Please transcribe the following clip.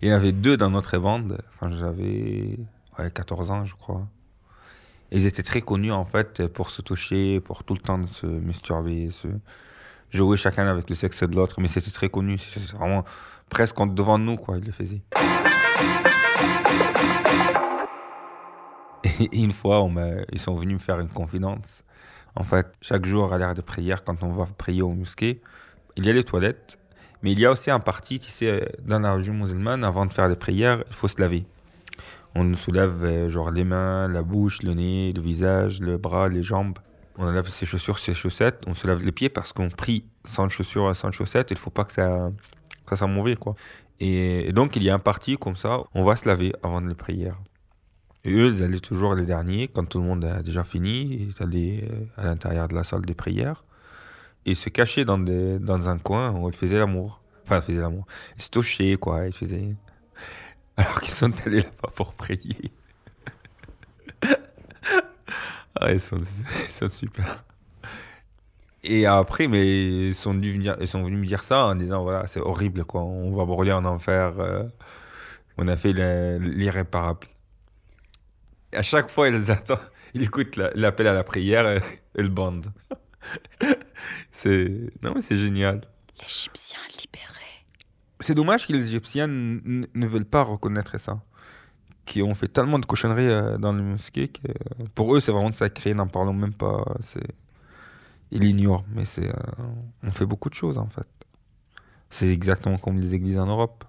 Il y en avait deux dans notre bande. Enfin, j'avais ouais, 14 ans, je crois. Ils étaient très connus, en fait, pour se toucher, pour tout le temps se masturber, se jouer chacun avec le sexe de l'autre. Mais c'était très connu. C'est vraiment presque devant nous, quoi, ils le faisaient. Et une fois, ils sont venus me faire une confidence. En fait, chaque jour à l'heure de prière, quand on va prier au mosquée, il y a les toilettes, mais il y a aussi un parti, tu sais, dans la religion musulmane, avant de faire les prières, il faut se laver. On soulève euh, genre les mains, la bouche, le nez, le visage, le bras, les jambes. On enlève ses chaussures, ses chaussettes. On se lave les pieds parce qu'on prie sans chaussures, sans chaussettes. Il ne faut pas que ça, ça soit quoi. Et, donc, il y a un parti comme ça, on va se laver avant les prières. Et eux, ils allaient toujours les derniers, quand tout le monde a déjà fini, ils allaient euh, à l'intérieur de la salle des prières et se cachaient dans, des, dans un coin où ils faisaient l'amour. Enfin, ils faisaient l'amour. Ils se touchaient, quoi. Ils faisaient alors qu'ils sont allés là-bas pour prier. ah, ils, sont, super. Et après, mais ils sont, venus ils sont venus me dire ça en disant voilà, c'est horrible, quoi. On va brûler en enfer. Euh. on a fait l'irréparable. À chaque fois, ils attendent, ils écoutent l'appel à la prière et, et le bandent. c'est non, mais c'est génial. L'Égyptien libéré. C'est dommage que les Égyptiens ne veulent pas reconnaître ça. Qui ont fait tellement de cochonneries euh, dans les mosquées que pour eux, c'est vraiment sacré, n'en parlons même pas. Ils l'ignorent, mais c'est, euh, on fait beaucoup de choses en fait. C'est exactement comme les églises en Europe.